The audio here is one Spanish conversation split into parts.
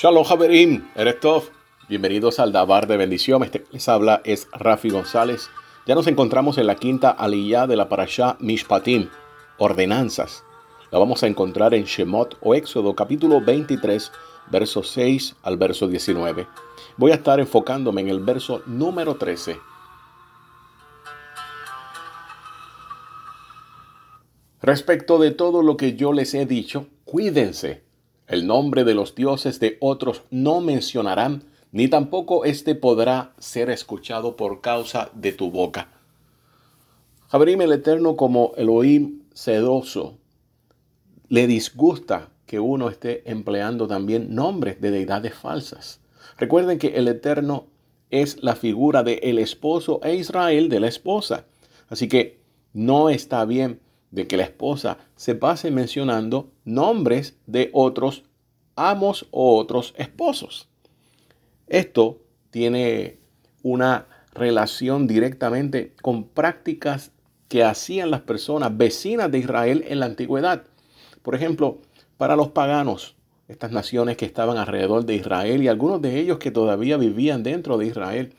Shalom Haberim, Erektov. Bienvenidos al Dabar de Bendición. Este que les habla es Rafi González. Ya nos encontramos en la quinta aliyah de la parashá Mishpatim, ordenanzas. La vamos a encontrar en Shemot o Éxodo capítulo 23, verso 6 al verso 19. Voy a estar enfocándome en el verso número 13. Respecto de todo lo que yo les he dicho, cuídense el nombre de los dioses de otros no mencionarán, ni tampoco éste podrá ser escuchado por causa de tu boca. Jabrim el Eterno como Elohim sedoso le disgusta que uno esté empleando también nombres de deidades falsas. Recuerden que el Eterno es la figura de el esposo e Israel de la esposa. Así que no está bien de que la esposa se pase mencionando nombres de otros amos o otros esposos. Esto tiene una relación directamente con prácticas que hacían las personas vecinas de Israel en la antigüedad. Por ejemplo, para los paganos, estas naciones que estaban alrededor de Israel y algunos de ellos que todavía vivían dentro de Israel,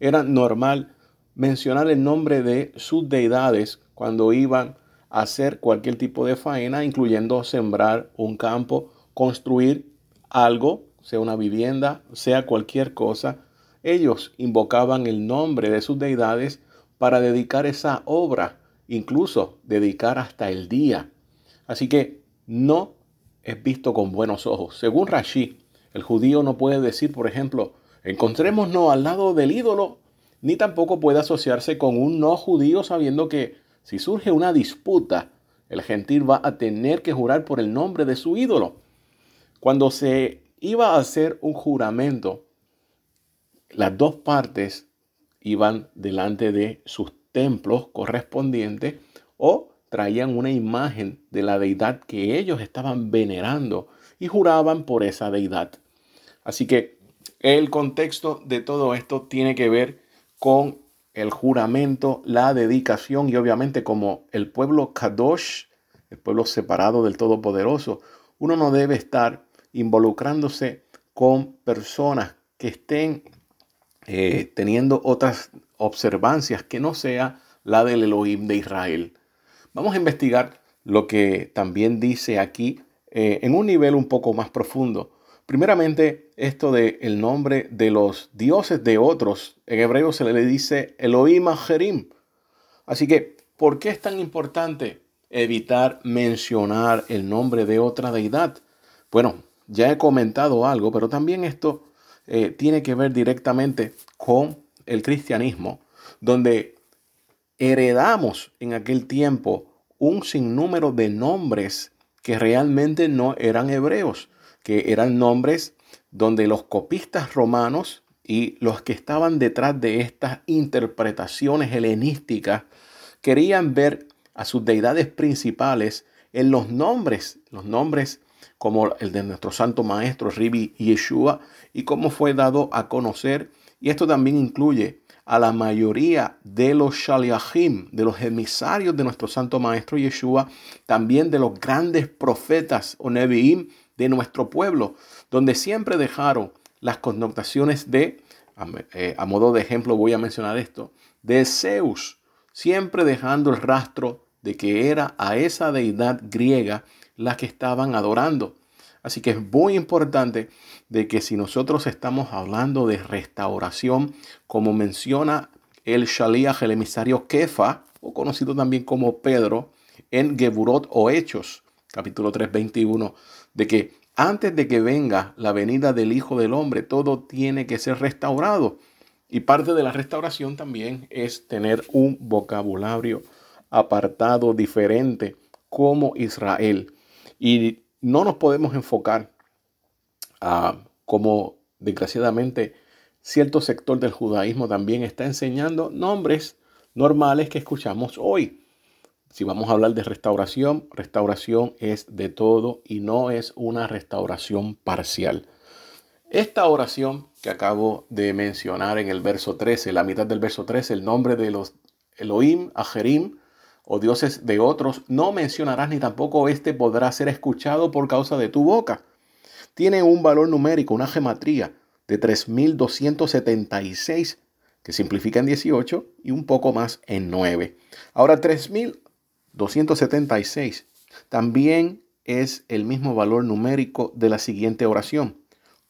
era normal mencionar el nombre de sus deidades cuando iban hacer cualquier tipo de faena, incluyendo sembrar un campo, construir algo, sea una vivienda, sea cualquier cosa. Ellos invocaban el nombre de sus deidades para dedicar esa obra, incluso dedicar hasta el día. Así que no es visto con buenos ojos. Según Rashi, el judío no puede decir, por ejemplo, encontrémonos al lado del ídolo, ni tampoco puede asociarse con un no judío sabiendo que si surge una disputa, el gentil va a tener que jurar por el nombre de su ídolo. Cuando se iba a hacer un juramento, las dos partes iban delante de sus templos correspondientes o traían una imagen de la deidad que ellos estaban venerando y juraban por esa deidad. Así que el contexto de todo esto tiene que ver con el juramento, la dedicación y obviamente como el pueblo Kadosh, el pueblo separado del Todopoderoso, uno no debe estar involucrándose con personas que estén eh, teniendo otras observancias que no sea la del Elohim de Israel. Vamos a investigar lo que también dice aquí eh, en un nivel un poco más profundo Primeramente, esto de el nombre de los dioses de otros, en hebreo se le dice Elohim Ajerim. Así que, ¿por qué es tan importante evitar mencionar el nombre de otra deidad? Bueno, ya he comentado algo, pero también esto eh, tiene que ver directamente con el cristianismo, donde heredamos en aquel tiempo un sinnúmero de nombres que realmente no eran hebreos que eran nombres donde los copistas romanos y los que estaban detrás de estas interpretaciones helenísticas querían ver a sus deidades principales en los nombres, los nombres como el de nuestro santo maestro Ribi Yeshua y cómo fue dado a conocer. Y esto también incluye a la mayoría de los shaliachim, de los emisarios de nuestro santo maestro Yeshua, también de los grandes profetas o neviim de nuestro pueblo, donde siempre dejaron las connotaciones de, eh, a, modo de ejemplo voy a mencionar esto, de Zeus, siempre dejando el rastro de que era a esa deidad griega la que estaban adorando. Así que es muy importante de que si nosotros estamos hablando de restauración, como menciona el Shaliach, el emisario Kefa, o conocido también como Pedro, en Geburot o Hechos, capítulo 3, 21, de que antes de que venga la venida del Hijo del Hombre, todo tiene que ser restaurado. Y parte de la restauración también es tener un vocabulario apartado, diferente, como Israel. Y no nos podemos enfocar a como desgraciadamente cierto sector del judaísmo también está enseñando nombres normales que escuchamos hoy. Si vamos a hablar de restauración, restauración es de todo y no es una restauración parcial. Esta oración que acabo de mencionar en el verso 13, la mitad del verso 13, el nombre de los Elohim, Ajerim o dioses de otros, no mencionarás ni tampoco este podrá ser escuchado por causa de tu boca. tiene un valor numérico, una gematría de 3276, que simplifica en 18 y un poco más en 9. Ahora 3276 también es el mismo valor numérico de la siguiente oración.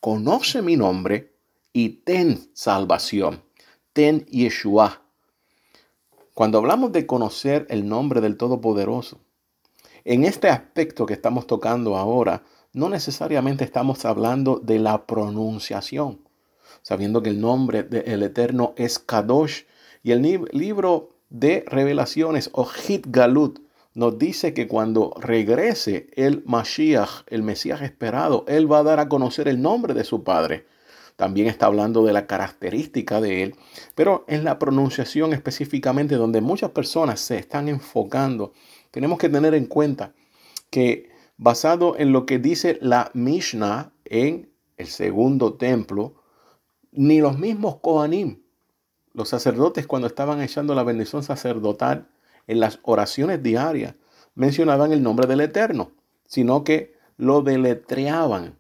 Conoce mi nombre y ten salvación. Ten Yeshua. Cuando hablamos de conocer el nombre del Todopoderoso, en este aspecto que estamos tocando ahora, no necesariamente estamos hablando de la pronunciación, sabiendo que el nombre del Eterno es Kadosh y el libro de revelaciones o Hit Galut nos dice que cuando regrese el Mashiach, el Mesías esperado, él va a dar a conocer el nombre de su Padre. También está hablando de la característica de él, pero en la pronunciación específicamente donde muchas personas se están enfocando, tenemos que tener en cuenta que basado en lo que dice la Mishnah en el segundo templo, ni los mismos Kohanim, los sacerdotes cuando estaban echando la bendición sacerdotal en las oraciones diarias, mencionaban el nombre del Eterno, sino que lo deletreaban.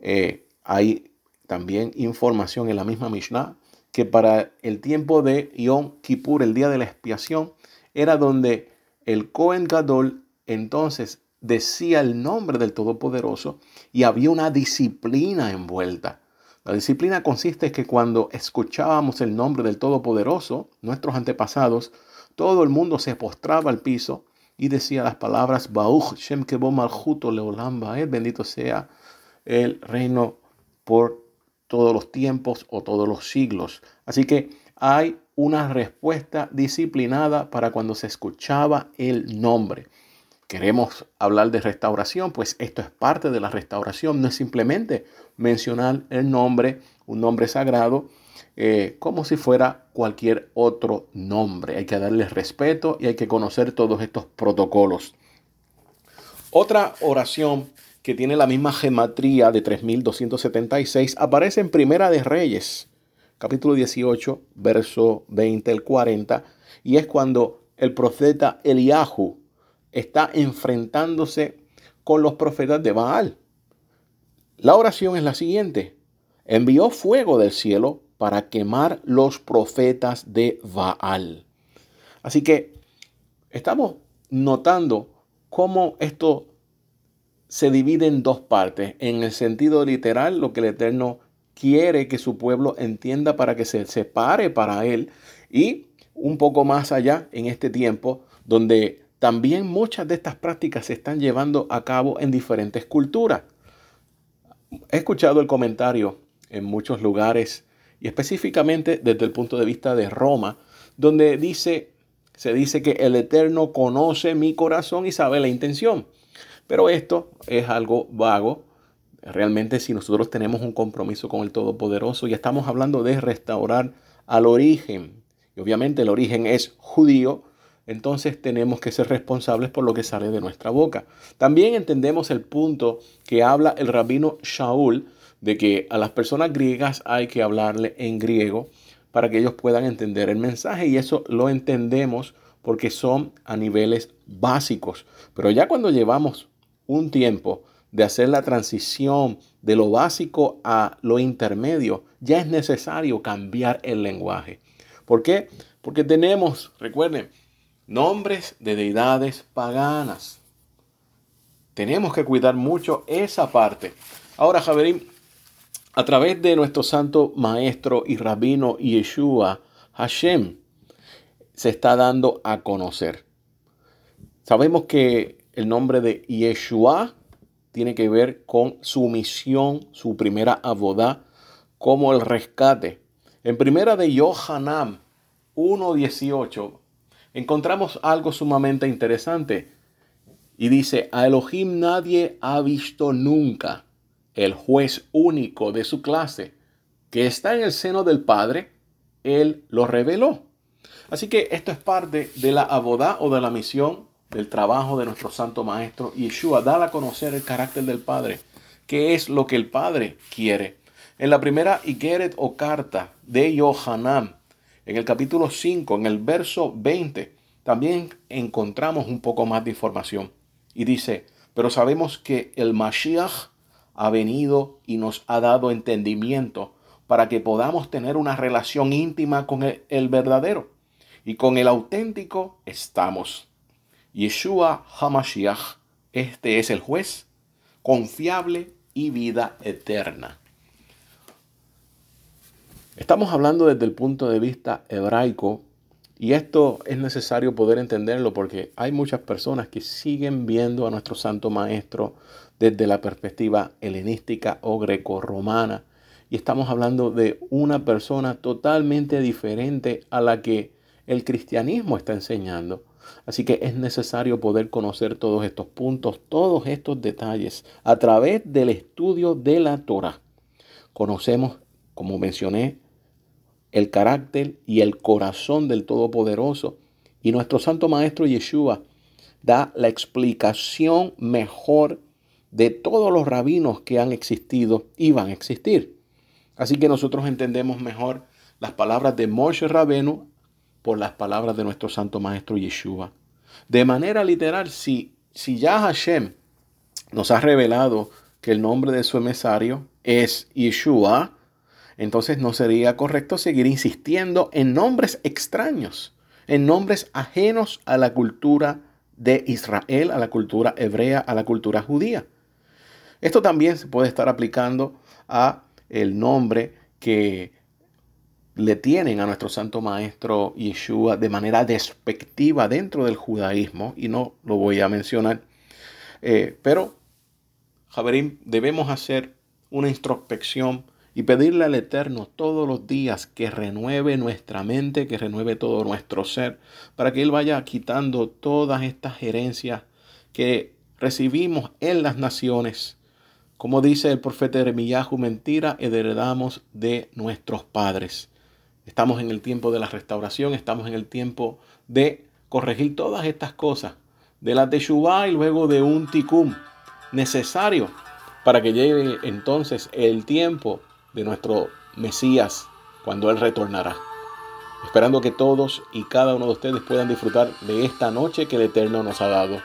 Eh, hay también información en la misma Mishnah que para el tiempo de Yom Kippur, el día de la expiación, era donde el Kohen Gadol entonces decía el nombre del Todopoderoso y había una disciplina envuelta. La disciplina consiste en que cuando escuchábamos el nombre del Todopoderoso, nuestros antepasados, todo el mundo se postraba al piso y decía las palabras Bauch Shem Malchuto Leolam bendito sea el reino por todos los tiempos o todos los siglos. Así que hay una respuesta disciplinada para cuando se escuchaba el nombre queremos hablar de restauración, pues esto es parte de la restauración, no es simplemente mencionar el nombre, un nombre sagrado, eh, como si fuera cualquier otro nombre. Hay que darle respeto y hay que conocer todos estos protocolos. Otra oración que tiene la misma gematría de 3276 aparece en Primera de Reyes, capítulo 18, verso 20 al 40, y es cuando el profeta Eliahu está enfrentándose con los profetas de Baal. La oración es la siguiente. Envió fuego del cielo para quemar los profetas de Baal. Así que estamos notando cómo esto se divide en dos partes. En el sentido literal, lo que el Eterno quiere que su pueblo entienda para que se separe para Él. Y un poco más allá, en este tiempo, donde también muchas de estas prácticas se están llevando a cabo en diferentes culturas. He escuchado el comentario en muchos lugares y específicamente desde el punto de vista de Roma, donde dice, se dice que el Eterno conoce mi corazón y sabe la intención. Pero esto es algo vago. Realmente si nosotros tenemos un compromiso con el Todopoderoso y estamos hablando de restaurar al origen, y obviamente el origen es judío, entonces tenemos que ser responsables por lo que sale de nuestra boca. También entendemos el punto que habla el rabino Shaul de que a las personas griegas hay que hablarle en griego para que ellos puedan entender el mensaje y eso lo entendemos porque son a niveles básicos. Pero ya cuando llevamos un tiempo de hacer la transición de lo básico a lo intermedio, ya es necesario cambiar el lenguaje. ¿Por qué? Porque tenemos, recuerden, nombres de deidades paganas. Tenemos que cuidar mucho esa parte. Ahora, Javerín, a través de nuestro santo maestro y rabino Yeshua, Hashem se está dando a conocer. Sabemos que el nombre de Yeshua tiene que ver con su misión, su primera abodá, como el rescate. En primera de Yohanan 1.18 encontramos algo sumamente interesante. Y dice, a Elohim nadie ha visto nunca, el juez único de su clase, que está en el seno del Padre, Él lo reveló. Así que esto es parte de la abodá o de la misión del trabajo de nuestro Santo Maestro Yeshua, dar a conocer el carácter del Padre, qué es lo que el Padre quiere. En la primera Igeret o carta de Yohanan, en el capítulo 5, en el verso 20, también encontramos un poco más de información. Y dice, pero sabemos que el Mashiach ha venido y nos ha dado entendimiento para que podamos tener una relación íntima con el, verdadero. Y con el auténtico estamos. Yeshua Hamashiach, este es el juez, confiable y vida eterna. Estamos hablando desde el punto de vista hebraico y esto es necesario poder entenderlo porque hay muchas personas que siguen viendo a nuestro Santo Maestro desde la perspectiva helenística o greco-romana. Y estamos hablando de una persona totalmente diferente a la que el cristianismo está enseñando. Así que es necesario poder conocer todos estos puntos, todos estos detalles a través del estudio de la Torah. Conocemos, como mencioné, el carácter y el corazón del Todopoderoso. Y nuestro Santo Maestro Yeshua da la explicación mejor de todos los rabinos que han existido y van a existir. Así que nosotros entendemos mejor las palabras de Moshe Rabenu por las palabras de nuestro Santo Maestro Yeshua. De manera literal, si, si ya Hashem nos ha revelado que el nombre de su emisario es Yeshua, entonces no sería correcto seguir insistiendo en nombres extraños, en nombres ajenos a la cultura de Israel, a la cultura hebrea, a la cultura judía. Esto también se puede estar aplicando a el nombre que le tienen a nuestro santo maestro Yeshua de manera despectiva dentro del judaísmo, y no lo voy a mencionar, eh, pero, Javerín, debemos hacer una introspección y pedirle al Eterno todos los días que renueve nuestra mente, que renueve todo nuestro ser, para que Él vaya quitando todas estas herencias que recibimos en las naciones. Como dice el profeta Eremiyahu, mentira heredamos de nuestros padres. Estamos en el tiempo de la restauración, estamos en el tiempo de corregir todas estas cosas, de la Teshuvah y luego de un tikum necesario para que llegue entonces el tiempo de nuestro Mesías cuando Él retornará. Esperando que todos y cada uno de ustedes puedan disfrutar de esta noche que el Eterno nos ha dado.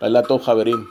La Javerín.